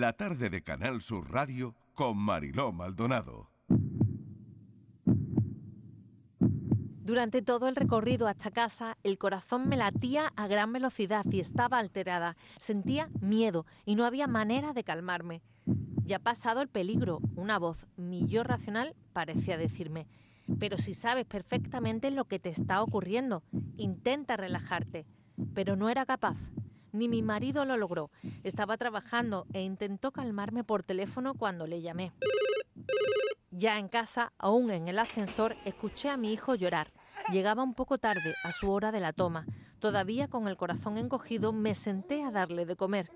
la tarde de Canal Sur Radio con Mariló Maldonado. Durante todo el recorrido hasta casa, el corazón me latía a gran velocidad y estaba alterada. Sentía miedo y no había manera de calmarme. Ya pasado el peligro, una voz, mi yo racional, parecía decirme. Pero si sabes perfectamente lo que te está ocurriendo, intenta relajarte. Pero no era capaz. Ni mi marido lo logró. Estaba trabajando e intentó calmarme por teléfono cuando le llamé. Ya en casa, aún en el ascensor, escuché a mi hijo llorar. Llegaba un poco tarde, a su hora de la toma. Todavía con el corazón encogido, me senté a darle de comer.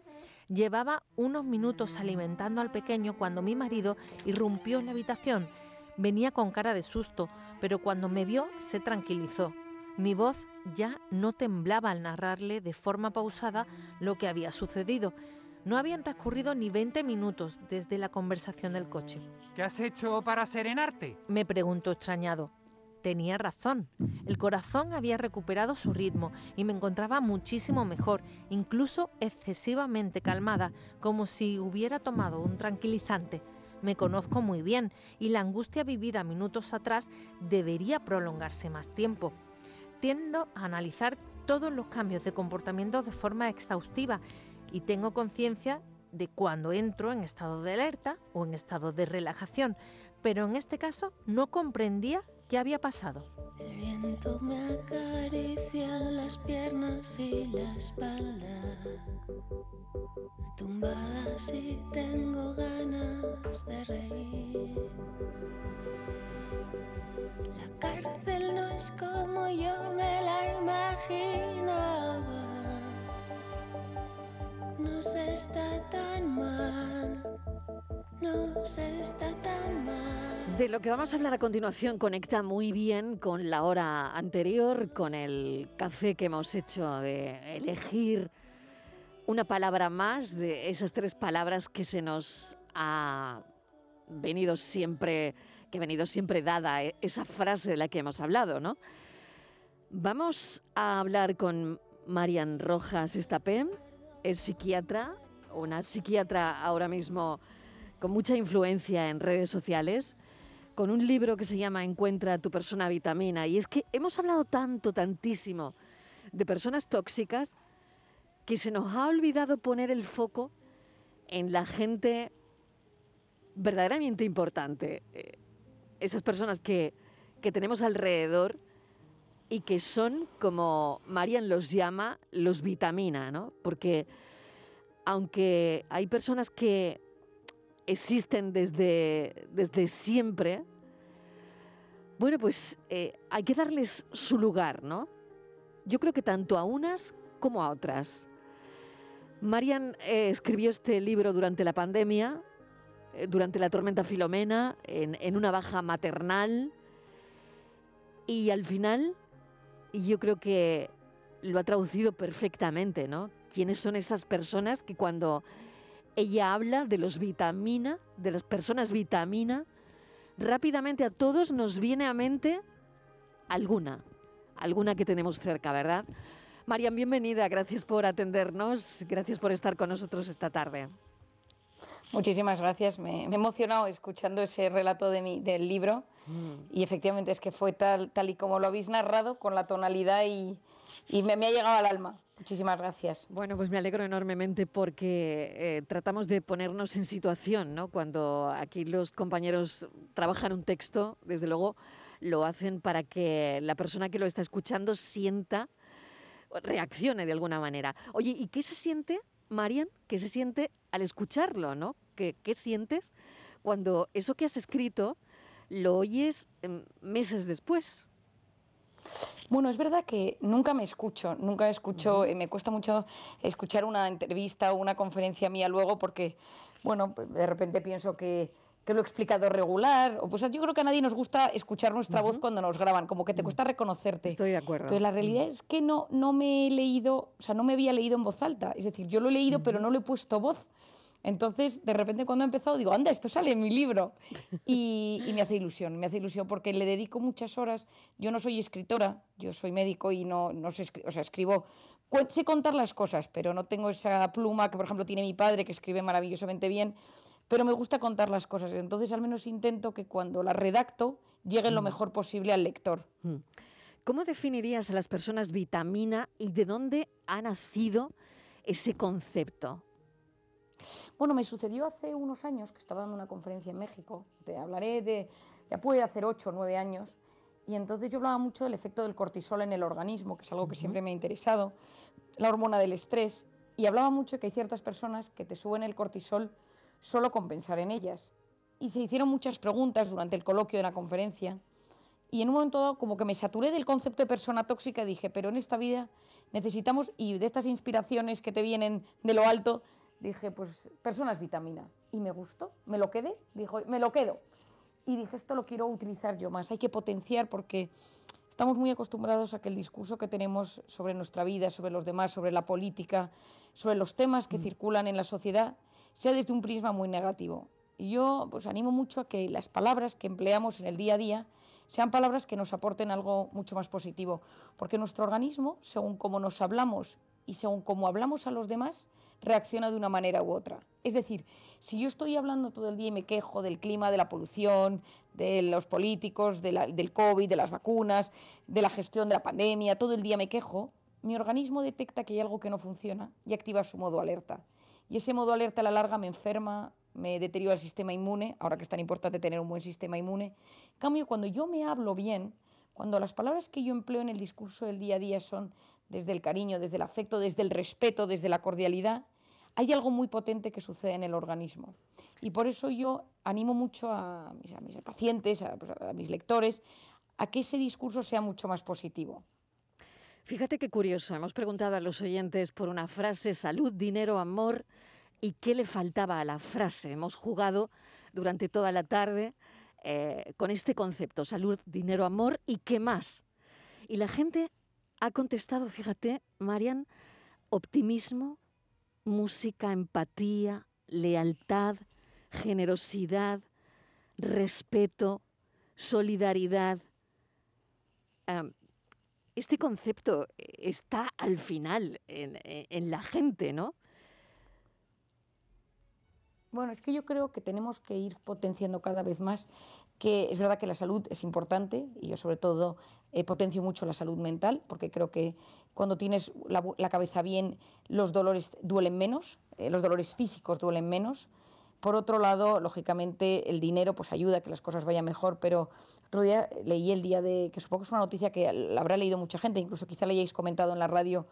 Llevaba unos minutos alimentando al pequeño cuando mi marido irrumpió en la habitación. Venía con cara de susto, pero cuando me vio se tranquilizó. Mi voz ya no temblaba al narrarle de forma pausada lo que había sucedido. No habían transcurrido ni 20 minutos desde la conversación del coche. ¿Qué has hecho para serenarte? Me preguntó extrañado. Tenía razón. El corazón había recuperado su ritmo y me encontraba muchísimo mejor, incluso excesivamente calmada, como si hubiera tomado un tranquilizante. Me conozco muy bien y la angustia vivida minutos atrás debería prolongarse más tiempo. Tiendo a analizar todos los cambios de comportamiento de forma exhaustiva y tengo conciencia de cuando entro en estado de alerta o en estado de relajación, pero en este caso no comprendía qué había pasado. El viento me acaricia las piernas y la espalda. Tumbada si tengo ganas yo me la imaginaba. No está tan mal. No está tan mal. De lo que vamos a hablar a continuación conecta muy bien con la hora anterior, con el café que hemos hecho de elegir una palabra más de esas tres palabras que se nos ha venido siempre, que ha venido siempre dada e-, esa frase de la que hemos hablado, ¿no? Vamos a hablar con Marian Rojas Estapé, es psiquiatra, una psiquiatra ahora mismo con mucha influencia en redes sociales, con un libro que se llama Encuentra tu persona vitamina. Y es que hemos hablado tanto, tantísimo de personas tóxicas que se nos ha olvidado poner el foco en la gente verdaderamente importante. Eh, esas personas que, que tenemos alrededor y que son, como Marian los llama, los vitamina, ¿no? Porque aunque hay personas que existen desde, desde siempre, bueno, pues eh, hay que darles su lugar, ¿no? Yo creo que tanto a unas como a otras. Marian eh, escribió este libro durante la pandemia, eh, durante la tormenta Filomena, en, en, una baja maternal, y al final yo creo que lo ha traducido perfectamente, ¿no? ¿Quiénes son esas personas que cuando ella habla de los vitamina, de las personas vitamina. Rápidamente a todos nos viene a mente alguna, alguna que tenemos cerca, ¿verdad? Marian, bienvenida, gracias por atendernos, gracias por estar con nosotros esta tarde. Muchísimas gracias, me, he emocionado escuchando ese relato de mi, del libro mm. y efectivamente es que fue tal, tal y como lo habéis narrado, con la tonalidad y, y me, me ha llegado al alma. Muchísimas gracias. Bueno, pues me alegro enormemente porque eh, tratamos de ponernos en situación, ¿no? Cuando aquí los compañeros trabajan un texto, desde luego lo hacen para que la persona que lo está escuchando sienta, reaccione de alguna manera. Oye, ¿y qué se siente, Marian? ¿Qué se siente al escucharlo, no? ¿Qué, qué sientes cuando eso que has escrito lo oyes em, meses después? Bueno, es verdad que nunca me escucho, nunca escucho, eh, me cuesta mucho escuchar una entrevista o una conferencia mía luego porque, bueno, de repente pienso que, que lo he explicado regular, o pues yo creo que a nadie nos gusta escuchar nuestra voz cuando nos graban, como que te cuesta reconocerte. Estoy de acuerdo. Pero la realidad es que no, no me he leído, o sea, no me había leído en voz alta, es decir, yo lo he leído pero no le he puesto voz. Entonces, de repente cuando he empezado, digo, anda, esto sale en mi libro. Y, me hace ilusión, me hace ilusión porque le dedico muchas horas. Yo no soy escritora, yo soy médico y no, no sé, o sea, escribo Sé contar las cosas, pero no tengo esa pluma que, por ejemplo, tiene mi padre, que escribe maravillosamente bien, pero me gusta contar las cosas. Entonces, al menos intento que cuando las redacto lleguen lo mejor posible al lector. ¿Cómo definirías a las personas vitamina y de dónde ha nacido ese concepto? Bueno, me sucedió hace unos años que estaba dando una conferencia en México. Te hablaré de, ya puede hacer ocho o nueve años. Y entonces yo hablaba mucho del efecto del cortisol en el organismo, que es algo que siempre me ha interesado, la hormona del estrés. Y hablaba mucho que hay ciertas personas que te suben el cortisol solo con pensar en ellas. Y se hicieron muchas preguntas durante el coloquio de la conferencia. Y en un momento dado, como que me saturé del concepto de persona tóxica dije, pero en esta vida necesitamos, y de estas inspiraciones que te vienen de lo alto, dije, pues personas vitamina. Y me gustó, me lo quedé, dijo, me lo quedo. Y dije, esto lo quiero utilizar yo más, hay que potenciar porque estamos muy acostumbrados a que el discurso que tenemos sobre nuestra vida, sobre los demás, sobre la política, sobre los temas que circulan en la sociedad, sea desde un prisma muy negativo. Y yo pues animo mucho a que las palabras que empleamos en el día a día sean palabras que nos aporten algo mucho más positivo, porque nuestro organismo, según cómo nos hablamos y según cómo hablamos a los demás, reacciona de una manera u otra. Es decir, si yo estoy hablando todo el día y me quejo del clima, de la polución, de los políticos, del COVID, de las vacunas, de la gestión de la pandemia, todo el día me quejo, mi organismo detecta que hay algo que no funciona y activa su modo alerta. Y ese modo alerta a la larga me enferma, me deteriora el sistema inmune, ahora que es tan importante tener un buen sistema inmune. Cambio, cuando yo me hablo bien, cuando las palabras que yo empleo en el discurso del día a día son desde el cariño, desde el afecto, desde el respeto, desde la cordialidad, hay algo muy potente que sucede en el organismo. Y por eso yo animo mucho a mis, pacientes, pues, a mis lectores, a que ese discurso sea mucho más positivo. Fíjate qué curioso, hemos preguntado a los oyentes por una frase, salud, dinero, amor, y qué le faltaba a la frase. Hemos jugado durante toda la tarde eh, con este concepto, salud, dinero, amor, y qué más. Y la gente ha contestado, fíjate, Marian, optimismo, música, empatía, lealtad, generosidad, respeto, solidaridad. Am, este concepto está al final en, en- la gente, ¿no? Bueno, es que yo creo que tenemos que ir potenciando cada vez más que es verdad que la salud es importante y yo sobre todo eh, potencio mucho la salud mental porque creo que cuando tienes la, cabeza bien los dolores duelen menos, eh, los dolores físicos duelen menos. Por otro lado, lógicamente, el dinero pues ayuda a que las cosas vayan mejor, pero otro día leí el día de, que supongo que es una noticia que la habrá leído mucha gente, incluso quizá le hayáis comentado en la radio,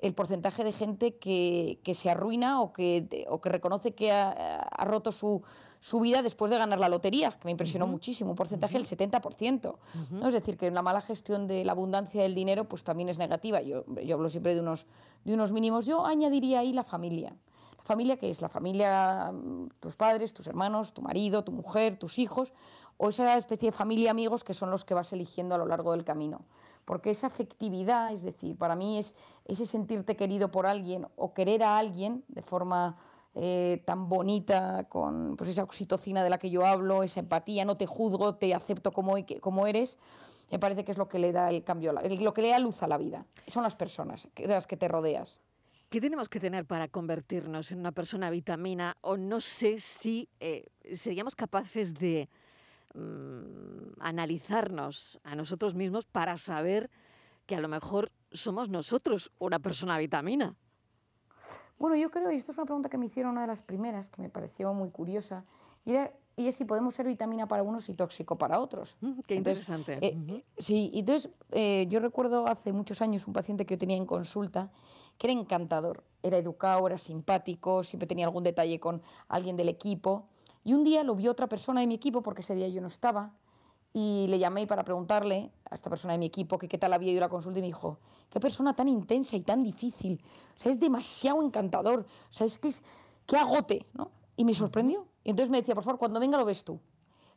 el porcentaje de gente que, que se arruina o que, o que reconoce que ha, ha roto su, su vida después de ganar la lotería, que me impresionó muchísimo, un porcentaje del 70%. ¿no? Es decir, que la mala gestión de la abundancia del dinero pues también es negativa. Yo, yo hablo siempre de unos, de unos mínimos. Yo añadiría ahí la familia. Familia que es la familia, mm, tus padres, tus hermanos, tu marido, tu mujer, tus hijos, o esa especie de familia amigos que son los que vas eligiendo a lo largo del camino. Porque esa afectividad, es decir, para mí es ese sentirte querido por alguien o querer a alguien de forma eh, tan bonita, con pues esa oxitocina de la que yo hablo, esa empatía, no te juzgo, te acepto como, como eres, me parece que es lo que le da el cambio, lo que le da luz a la vida. Son las personas de las que te rodeas. ¿Qué tenemos que tener para convertirnos en una persona vitamina? O no sé si eh, seríamos capaces de mm, analizarnos a nosotros mismos para saber que a lo mejor somos nosotros una persona vitamina. Bueno, yo creo, y esto es una pregunta que me hicieron una de las primeras, que me pareció muy curiosa, y, era- y es si podemos ser vitamina para unos y tóxico para otros. Mm, qué Entonces, interesante. eh, Ujú. Sí, entonces eh, yo recuerdo hace muchos años un paciente que yo tenía en consulta que era encantador, era educado, era simpático, siempre tenía algún detalle con alguien del equipo. Y un día lo vio otra persona de mi equipo, porque ese día yo no estaba, y le llamé para preguntarle a esta persona de mi equipo que qué tal había ido la consulta y me dijo, qué persona tan intensa y tan difícil, o sea, es demasiado encantador, o sea, es que es, qué agote, ¿no? Y me sorprendió. Y entonces me decía, por favor, cuando venga lo ves tú.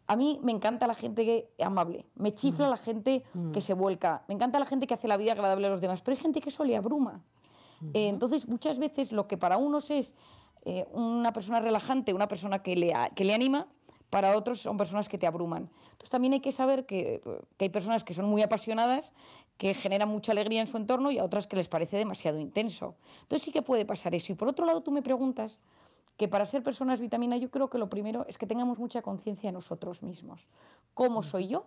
A mí me encanta la gente que, amable, me chifla la gente que se vuelca, me encanta la gente que hace la vida agradable a los demás, pero hay gente que eso le abruma. Eh, entonces, muchas veces lo que para unos es eh, una persona relajante, una persona que le, a- que le anima, para otros son personas que te abruman. Entonces también hay que saber que, que hay personas que son muy apasionadas, que generan mucha alegría en su entorno y a otras que les parece demasiado intenso. Entonces sí que puede pasar eso. Y por otro lado, tú me preguntas que para ser personas vitamina yo creo que lo primero es que tengamos mucha conciencia de nosotros mismos. ¿Cómo soy yo?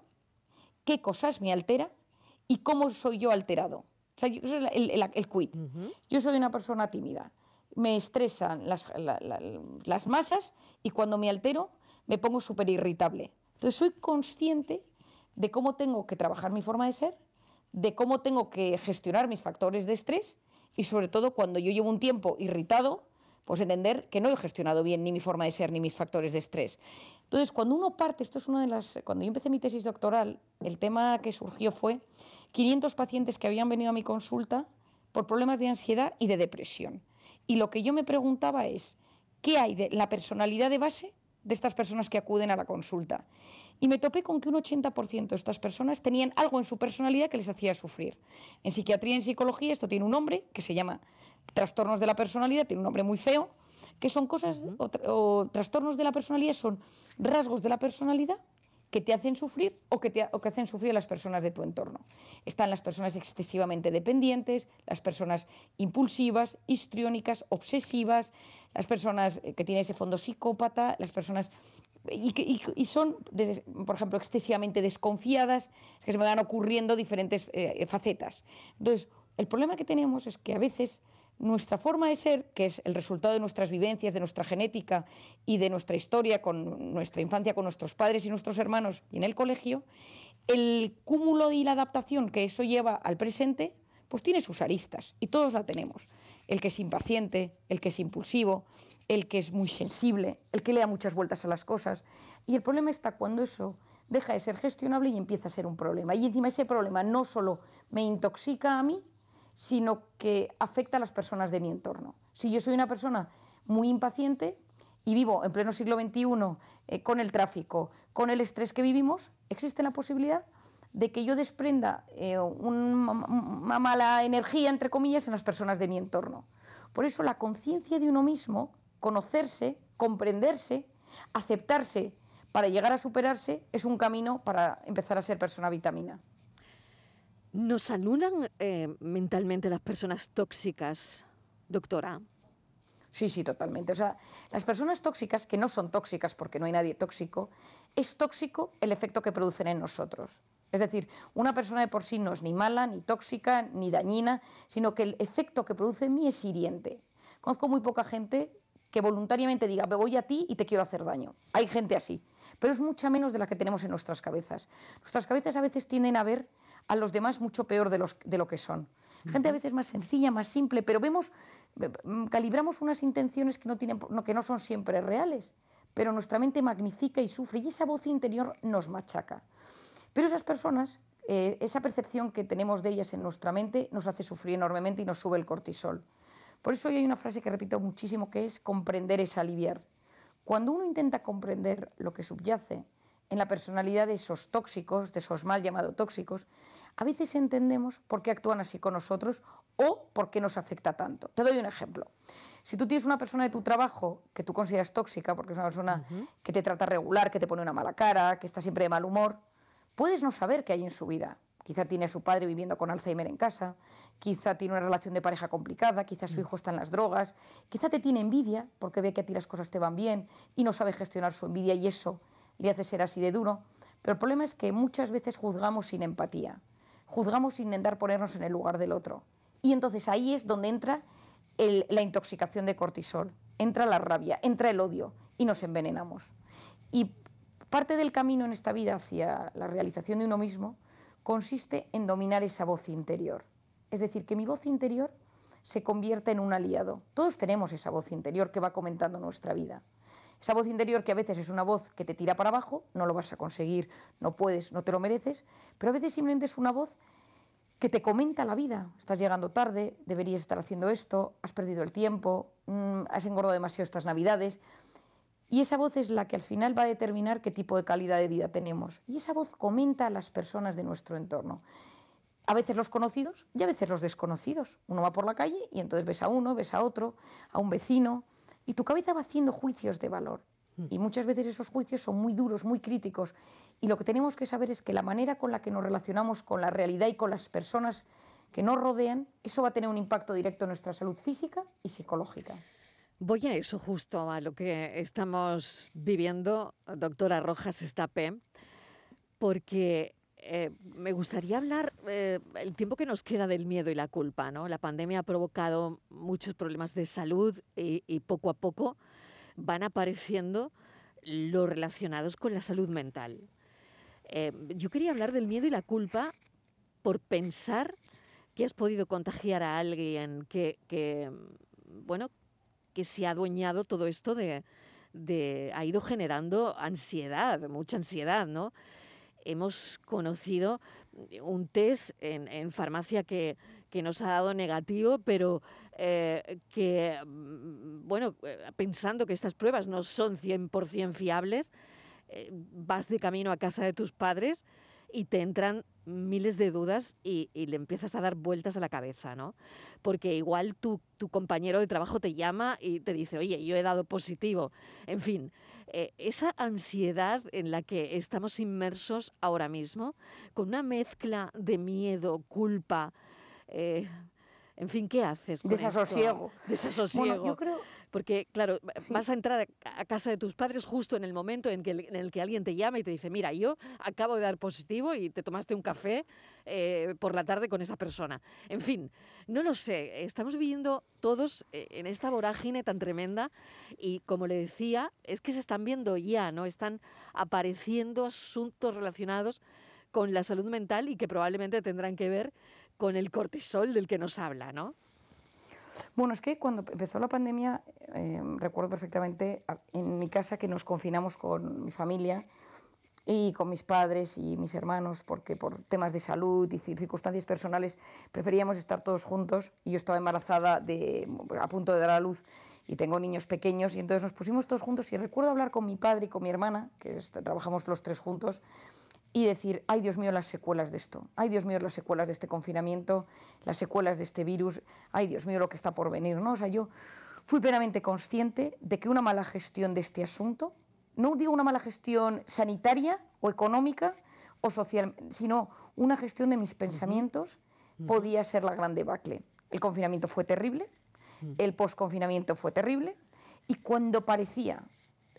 ¿Qué cosas me altera? ¿Y cómo soy yo alterado? O sea, yo, el, el, el. Yo soy una persona tímida. Me estresan las, la, la, las masas y cuando me altero me pongo súper irritable. Entonces soy consciente de cómo tengo que trabajar mi forma de ser, de cómo tengo que gestionar mis factores de estrés y sobre todo cuando yo llevo un tiempo irritado, pues entender que no he gestionado bien ni mi forma de ser ni mis factores de estrés. Entonces, cuando uno parte, esto es una de las... Cuando yo empecé mi tesis doctoral, el tema que surgió fue 500 pacientes que habían venido a mi consulta por problemas de ansiedad y de depresión. Y lo que yo me preguntaba es, ¿qué hay de la personalidad de base de estas personas que acuden a la consulta? Y me topé con que un 80% de estas personas tenían algo en su personalidad que les hacía sufrir. En psiquiatría y en psicología esto tiene un nombre que se llama trastornos de la personalidad, tiene un nombre muy feo, que son cosas, o, tra o, trastornos de la personalidad son rasgos de la personalidad que te hacen sufrir o que, te, o que hacen sufrir a las personas de tu entorno. Están las personas excesivamente dependientes, las personas impulsivas, histriónicas, obsesivas, las personas que tienen ese fondo psicópata, las personas y, son, por ejemplo, excesivamente desconfiadas, es que se me van ocurriendo diferentes eh, facetas. Entonces, el problema que tenemos es que a veces nuestra forma de ser, que es el resultado de nuestras vivencias, de nuestra genética y de nuestra historia con nuestra infancia, con nuestros padres y nuestros hermanos y en el colegio, el cúmulo y la adaptación que eso lleva al presente, pues tiene sus aristas y todos la tenemos. El que es impaciente, el que es impulsivo, el que es muy sensible, el que le da muchas vueltas a las cosas. Y el problema está cuando eso deja de ser gestionable y empieza a ser un problema. Y encima ese problema no solo me intoxica a mí, sino que afecta a las personas de mi entorno. Si yo soy una persona muy impaciente y vivo en pleno siglo XXI eh, con el tráfico, con el estrés que vivimos, existe la posibilidad de que yo desprenda eh, un, una mala energía, entre comillas, en las personas de mi entorno. Por eso la conciencia de uno mismo, conocerse, comprenderse, aceptarse para llegar a superarse, es un camino para empezar a ser persona vitamina. ¿Nos anulan eh, mentalmente las personas tóxicas, doctora? Sí, sí, totalmente. O sea, las personas tóxicas, que no son tóxicas porque no hay nadie tóxico, es tóxico el efecto que producen en nosotros. Es decir, una persona de por sí no es ni mala, ni tóxica, ni dañina, sino que el efecto que produce en mí es hiriente. Conozco muy poca gente que voluntariamente diga, me voy a ti y te quiero hacer daño. Hay gente así, pero es mucha menos de la que tenemos en nuestras cabezas. Nuestras cabezas a veces tienden a ver a los demás mucho peor de, los, de lo que son. Gente a veces más sencilla, más simple, pero vemos, calibramos unas intenciones que no, tienen, que no son siempre reales, pero nuestra mente magnifica y sufre y esa voz interior nos machaca. Pero esas personas, eh, esa percepción que tenemos de ellas en nuestra mente nos hace sufrir enormemente y nos sube el cortisol. Por eso hoy hay una frase que repito muchísimo que es comprender es aliviar. Cuando uno intenta comprender lo que subyace en la personalidad de esos tóxicos, de esos mal llamados tóxicos, a veces entendemos por qué actúan así con nosotros o por qué nos afecta tanto. Te doy un ejemplo. Si tú tienes una persona de tu trabajo que tú consideras tóxica, porque es una persona uh -huh. que te trata regular, que te pone una mala cara, que está siempre de mal humor, puedes no saber qué hay en su vida. Quizá tiene a su padre viviendo con Alzheimer en casa, quizá tiene una relación de pareja complicada, quizá su hijo está en las drogas, quizá te tiene envidia porque ve que a ti las cosas te van bien y no sabe gestionar su envidia y eso le hace ser así de duro. Pero el problema es que muchas veces juzgamos sin empatía juzgamos sin intentar ponernos en el lugar del otro. Y entonces ahí es donde entra la intoxicación de cortisol, entra la rabia, entra el odio y nos envenenamos. Y parte del camino en esta vida hacia la realización de uno mismo consiste en dominar esa voz interior. Es decir, que mi voz interior se convierta en un aliado. Todos tenemos esa voz interior que va comentando nuestra vida. Esa voz interior que a veces es una voz que te tira para abajo, no lo vas a conseguir, no puedes, no te lo mereces, pero a veces simplemente es una voz que te comenta la vida. Estás llegando tarde, deberías estar haciendo esto, has perdido el tiempo, mmm, has engordado demasiado estas navidades. Y esa voz es la que al final va a determinar qué tipo de calidad de vida tenemos. Y esa voz comenta a las personas de nuestro entorno. A veces los conocidos y a veces los desconocidos. Uno va por la calle y entonces ves a uno, ves a otro, a un vecino, y tu cabeza va haciendo juicios de valor. Y muchas veces esos juicios son muy duros, muy críticos. y lo que tenemos que saber es que la manera con la que nos relacionamos con la realidad y con las personas que nos rodean, eso va a tener un impacto directo en nuestra salud física y psicológica. Voy a eso justo, a lo que estamos viviendo, doctora Rojas Estape, porque eh, me gustaría hablar eh, el tiempo que nos queda del miedo y la culpa. ¿no? La pandemia ha provocado muchos problemas de salud y, poco a poco van apareciendo los relacionados con la salud mental. Eh, yo quería hablar del miedo y la culpa por pensar que has podido contagiar a alguien que, que, bueno, que se ha adueñado todo esto de, de, ha ido generando ansiedad, mucha ansiedad, ¿no? Hemos conocido un test en, en farmacia que, que, nos ha dado negativo, pero eh, que, mm, bueno, eh, pensando que estas pruebas no son 100% fiables, eh, vas de camino a casa de tus padres y te entran miles de dudas y, y, le empiezas a dar vueltas a la cabeza, ¿no? Porque igual tu, tu, compañero de trabajo te llama y te dice, oye, yo he dado positivo. En fin, eh, esa ansiedad en la que estamos inmersos ahora mismo, con una mezcla de miedo, culpa, eh, en fin, ¿qué haces? Con Desasosiego. Esto? Desasosiego. Bueno, yo creo porque, claro, sí. vas a entrar a casa de tus padres justo en el momento en, que, en el que alguien te llama y te dice, mira, yo acabo de dar positivo y te tomaste un café eh, por la tarde con esa persona. En fin, no lo sé, estamos viviendo todos eh, en esta vorágine tan tremenda y, como le decía, es que se están viendo ya, ¿no? Están apareciendo asuntos relacionados con la salud mental y que probablemente tendrán que ver con el cortisol del que nos habla, ¿no? Bueno, es que cuando empezó la pandemia, eh, recuerdo perfectamente en mi casa que nos confinamos con mi familia y con mis padres y mis hermanos, porque por temas de salud y circunstancias personales preferíamos estar todos juntos. Y yo estaba embarazada de, a punto de dar a luz y tengo niños pequeños. Y entonces nos pusimos todos juntos. Y recuerdo hablar con mi padre y con mi hermana, que es, trabajamos los tres juntos, y decir, ay Dios mío, las secuelas de esto, ay Dios mío, las secuelas de este confinamiento, las secuelas de este virus, ay Dios mío, lo que está por venir, ¿no? O sea, yo fui plenamente consciente de que una mala gestión de este asunto, no digo una mala gestión sanitaria o económica o social, sino una gestión de mis pensamientos, uh -huh. podía ser la gran debacle. El confinamiento fue terrible, uh -huh. el posconfinamiento fue terrible, y cuando parecía,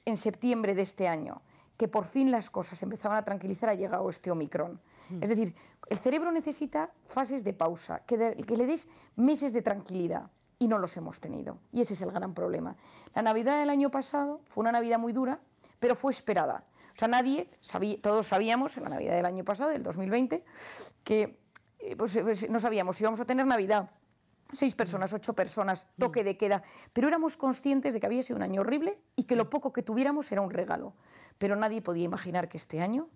en septiembre de este año, que por fin las cosas empezaban a tranquilizar, ha llegado este Omicron. Mm. Es decir, el cerebro necesita fases de pausa, que, de, que, le des meses de tranquilidad y no los hemos tenido. Y ese es el gran problema. La Navidad del año pasado fue una Navidad muy dura, pero fue esperada. O sea, nadie, sabía, todos sabíamos en la Navidad del año pasado, del 2020, que eh, pues, pues, no sabíamos si íbamos a tener Navidad. Seis personas, ocho personas, toque de queda. Pero éramos conscientes de que había sido un año horrible y que lo poco que tuviéramos era un regalo pero nadie podía imaginar que este año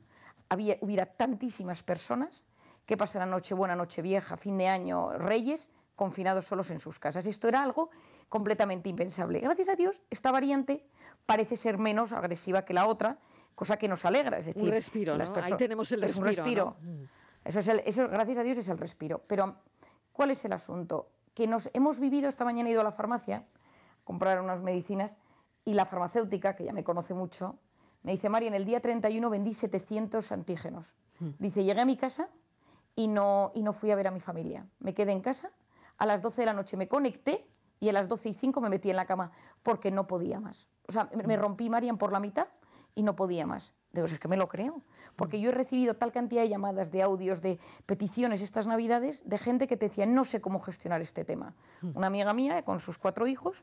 había, hubiera tantísimas personas que pasaran Nochebuena, Nochevieja, fin de año, Reyes, confinados solos en sus casas. Esto era algo completamente impensable. Gracias a Dios, esta variante parece ser menos agresiva que la otra, cosa que nos alegra. Es decir, un respiro, ¿no? Ahí tenemos el respiro. Es un respiro. ¿no? Eso es el, eso, gracias a Dios es el respiro. Pero, ¿cuál es el asunto? Que nos hemos vivido, esta mañana he ido a la farmacia a comprar unas medicinas y la farmacéutica, que ya me conoce mucho, me dice, María, en el día 31 vendí 700 antígenos. Mm. Dice, llegué a mi casa y no, y no fui a ver a mi familia. Me quedé en casa, a las 12 de la noche me conecté y a las 12 y 5 me metí en la cama porque no podía más. O sea, me rompí, Marian, por la mitad y no podía más. Digo, es que me lo creo. Porque yo he recibido tal cantidad de llamadas, de audios, de peticiones estas navidades de gente que te decía, no sé cómo gestionar este tema. Una amiga mía con sus cuatro hijos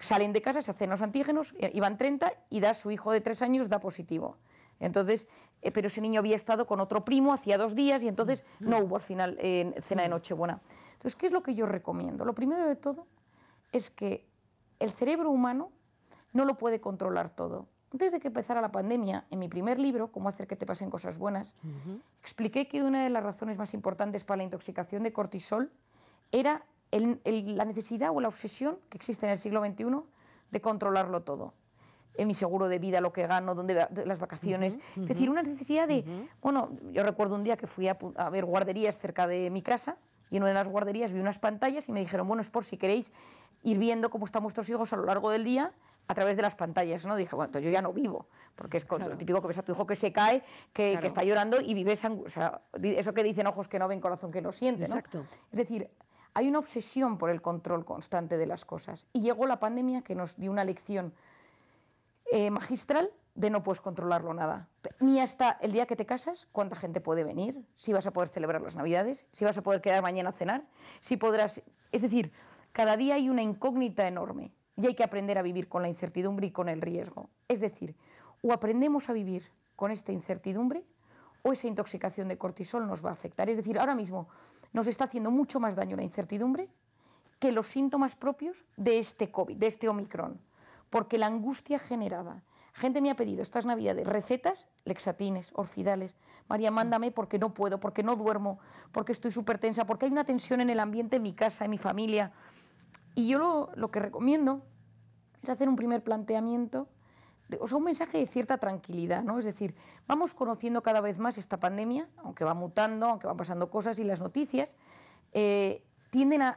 salen de casa, se hacen los antígenos, iban 30 y da su hijo de tres años, da positivo. Entonces, eh, pero ese niño había estado con otro primo hacía dos días y entonces no hubo al final eh, cena de Nochebuena. Entonces, ¿qué es lo que yo recomiendo? Lo primero de todo es que el cerebro humano no lo puede controlar todo. Antes de que empezara la pandemia, en mi primer libro, Cómo hacer que te pasen cosas buenas, uh -huh. expliqué que una de las razones más importantes para la intoxicación de cortisol era el, el, la necesidad o la obsesión que existe en el siglo XXI de controlarlo todo. En mi seguro de vida, lo que gano, dónde las vacaciones. Uh -huh, es decir, una necesidad de. Uh -huh. Bueno, yo recuerdo un día que fui a, a, ver guarderías cerca de mi casa y en una de las guarderías vi unas pantallas y me dijeron, bueno, es por si queréis ir viendo cómo están vuestros hijos a lo largo del día, a través de las pantallas, ¿no? Dije, bueno, entonces yo ya no vivo, porque es Claro. lo típico que ves a tu hijo que se cae, que, está llorando y vives, o sea, eso que dicen ojos que no ven, corazón que no siente, ¿no? Exacto. Es decir, hay una obsesión por el control constante de las cosas. Y llegó la pandemia que nos dio una lección eh, magistral de no puedes controlarlo nada. Ni hasta el día que te casas, cuánta gente puede venir, si vas a poder celebrar las Navidades, si vas a poder quedar mañana a cenar, si podrás... Es decir, cada día hay una incógnita enorme y hay que aprender a vivir con la incertidumbre y con el riesgo. Es decir, o aprendemos a vivir con esta incertidumbre o esa intoxicación de cortisol nos va a afectar. Es decir, ahora mismo nos está haciendo mucho más daño la incertidumbre que los síntomas propios de este COVID, de este Omicron. Porque la angustia generada. Gente me ha pedido estas navidades recetas, lexatines, orfidales. María, mándame porque no puedo, porque no duermo, porque estoy súper tensa, porque hay una tensión en el ambiente, en mi casa, en mi familia. Y yo lo, lo que recomiendo es hacer un primer planteamiento, o sea, un mensaje de cierta tranquilidad, ¿no? Es decir, vamos conociendo cada vez más esta pandemia, aunque va mutando, aunque van pasando cosas y las noticias eh, tienden a,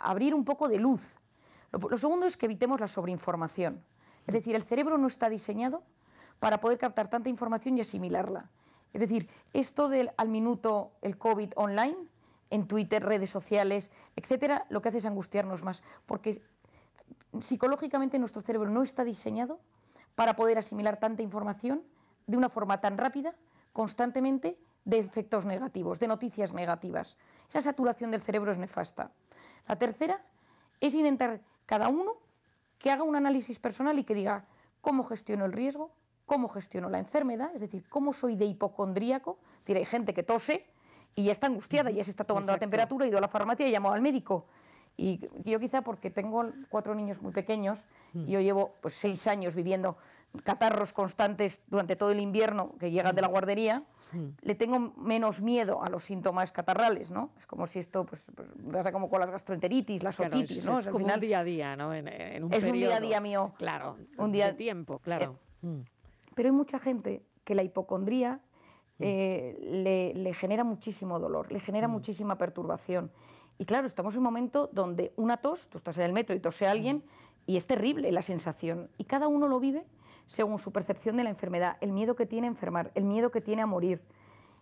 abrir un poco de luz. Lo, lo segundo es que evitemos la sobreinformación. Es decir, el cerebro no está diseñado para poder captar tanta información y asimilarla. Es decir, esto del al minuto el COVID online, en Twitter, redes sociales, etcétera, lo que hace es angustiarnos más, porque psicológicamente nuestro cerebro no está diseñado para poder asimilar tanta información de una forma tan rápida, constantemente, de efectos negativos, de noticias negativas. Esa saturación del cerebro es nefasta. La tercera es intentar cada uno que haga un análisis personal y que diga cómo gestiono el riesgo, cómo gestiono la enfermedad, es decir, cómo soy de hipocondríaco. Es decir, hay gente que tose y ya está angustiada, ya se está tomando la temperatura, ha ido a la farmacia y llamado al médico. Y yo quizá porque tengo cuatro niños muy pequeños y yo llevo pues, seis años viviendo catarros constantes durante todo el invierno que llegan de la guardería, le tengo menos miedo a los síntomas catarrales, ¿no? Es como si esto, pues, pues pasa como con las gastroenteritis, las Claro, otitis, es, ¿no? es como final- un día a día, ¿no? En, en un Es un día a día mío. Claro, Un día- de tiempo, claro. Mm. Pero hay mucha gente que la hipocondría eh, le, le genera muchísimo dolor, le genera muchísima perturbación. Y claro, estamos en un momento donde una tos, tú estás en el metro y tose a alguien y es terrible la sensación. Y cada uno lo vive según su percepción de la enfermedad, el miedo que tiene a enfermar, el miedo que tiene a morir.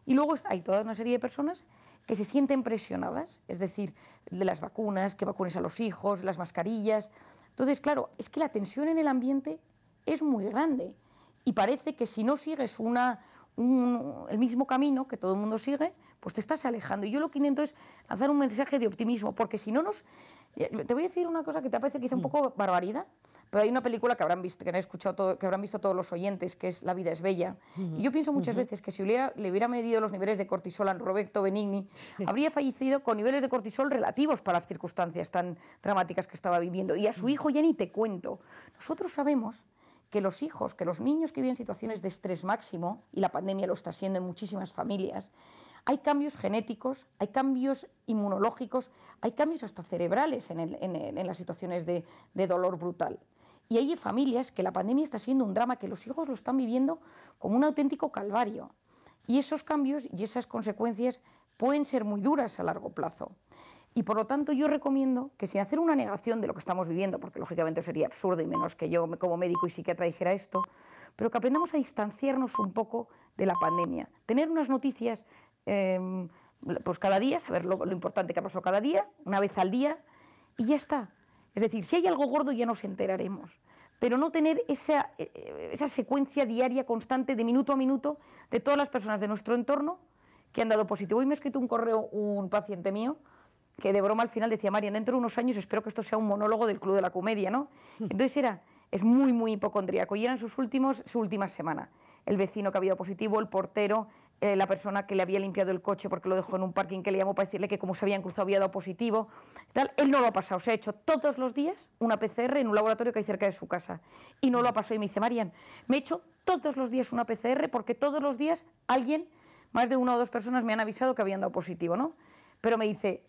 Y luego hay toda una serie de personas que se sienten presionadas, es decir, de las vacunas, que vacunes a los hijos, las mascarillas. Entonces, claro, es que la tensión en el ambiente es muy grande y parece que si no sigues una, un- el mismo camino que todo el mundo sigue, pues te estás alejando. Y yo lo que intento es lanzar un mensaje de optimismo, porque si no nos... eh, Te voy a decir una cosa que te parece quizá un poco barbaridad, pero hay una película que habrán visto, que han escuchado todo- que habrán visto todos los oyentes, que es La vida es bella. Y yo pienso muchas veces que si hubiera- le hubiera medido los niveles de cortisol a Roberto Benigni, habría fallecido con niveles de cortisol relativos para las circunstancias tan dramáticas que estaba viviendo. Y a su hijo ya ni te cuento. Nosotros sabemos que los hijos, que los niños que viven situaciones de estrés máximo, y la pandemia lo está haciendo en muchísimas familias, hay cambios genéticos, hay cambios inmunológicos, hay cambios hasta cerebrales en, las situaciones de, de dolor brutal. Y hay familias que la pandemia está siendo un drama, que los hijos lo están viviendo como un auténtico calvario. Y esos cambios y esas consecuencias pueden ser muy duras a largo plazo. Y por lo tanto yo recomiendo que sin hacer una negación de lo que estamos viviendo, porque lógicamente sería absurdo y menos que yo como médico y psiquiatra dijera esto, pero que aprendamos a distanciarnos un poco de la pandemia. Tener unas noticias eh, pues cada día, saber lo, lo importante que ha pasado cada día, una vez al día, y ya está. Es decir, si hay algo gordo ya nos enteraremos, pero no tener esa, eh, esa secuencia diaria constante de minuto a minuto de todas las personas de nuestro entorno que han dado positivo. Hoy me ha escrito un correo un paciente mío que de broma al final decía, Marian, dentro de unos años espero que esto sea un monólogo del Club de la Comedia, ¿no? Entonces era, es muy, muy hipocondríaco y eran sus últimos, su última semana. El vecino que había dado positivo, el portero, eh, la persona que le había limpiado el coche porque lo dejó en un parking que le llamó para decirle que como se habían cruzado había dado positivo. Tal. Él no lo ha pasado, se ha hecho todos los días una PCR en un laboratorio que hay cerca de su casa. Y no lo ha pasado. Y me dice, Marian, me he hecho todos los días una PCR porque todos los días alguien, más de una o dos personas me han avisado que habían dado positivo, ¿no? Pero me dice,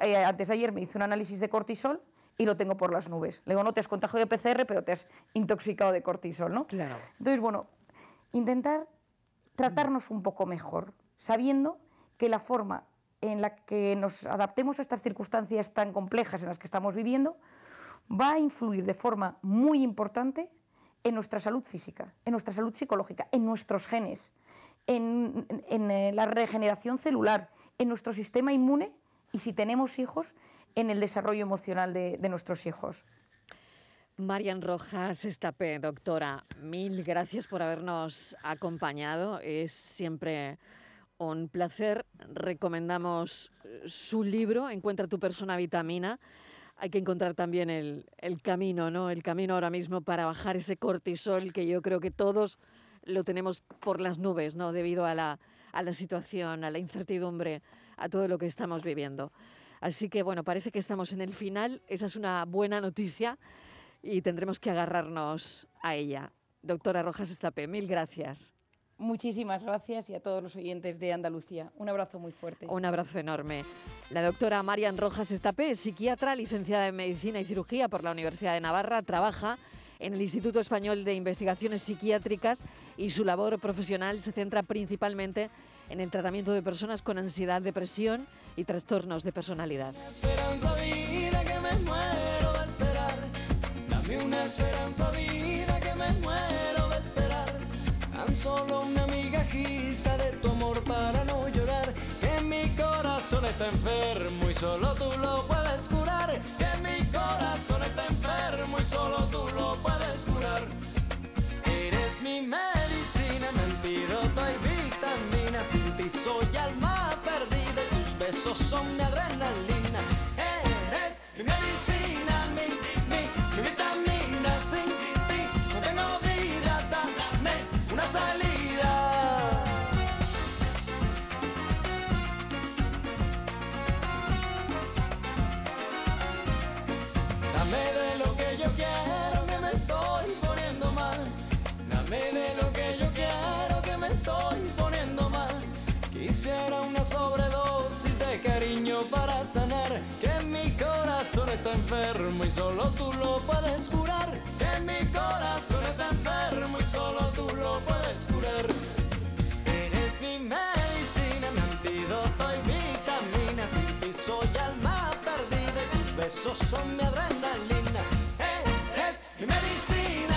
eh, antes de ayer me hice un análisis de cortisol y lo tengo por las nubes. Le digo, no te has contagiado de PCR, pero te has intoxicado de cortisol, ¿no? Claro. Entonces, bueno, intentar tratarnos un poco mejor, sabiendo que la forma en la que nos adaptemos a estas circunstancias tan complejas en las que estamos viviendo va a influir de forma muy importante en nuestra salud física, en nuestra salud psicológica, en nuestros genes, en, eh, la regeneración celular, en nuestro sistema inmune y si tenemos hijos, en el desarrollo emocional de, nuestros hijos. Marian Rojas Estapé, doctora, mil gracias por habernos acompañado. Es siempre un placer. Recomendamos su libro, Encuentra tu persona vitamina. Hay que encontrar también el, el camino, ¿no? El camino ahora mismo para bajar ese cortisol que yo creo que todos lo tenemos por las nubes, ¿no? Debido a la, a la situación, a la incertidumbre, a todo lo que estamos viviendo. Así que bueno, parece que estamos en el final. Esa es una buena noticia y tendremos que agarrarnos a ella. Doctora Rojas Estape, mil gracias. Muchísimas gracias y a todos los oyentes de Andalucía. Un abrazo muy fuerte. Un abrazo enorme. La doctora Marian Rojas Estapé, psiquiatra, licenciada en Medicina y Cirugía por la Universidad de Navarra, trabaja en el Instituto Español de Investigaciones Psiquiátricas y su labor profesional se centra principalmente en el tratamiento de personas con ansiedad, depresión y trastornos de personalidad. Esperanza vida que me muero de esperar. Tan solo una migajita de tu amor para no llorar. Que mi corazón está enfermo y solo tú lo puedes curar. Que mi corazón está enfermo y solo tú lo puedes curar. Eres mi medicina, mi antídoto y vitamina. Sin ti soy alma perdida y tus besos son mi adrenalina. Eres mi medicina, mi. Sin ti no tengo vida, dame una salida. Dame de lo que yo quiero que me estoy poniendo mal. Dame de lo que yo quiero que me estoy poniendo mal. Quisiera una sobredosis de cariño para sanar. Que mi corazón está enfermo y solo tú lo puedes curar. Que mi corazón está enfermo y solo tú lo puedes curar. Eres mi medicina, mi antídoto y vitamina. Sin ti soy alma perdida y tus besos son mi adrenalina. Eres mi medicina,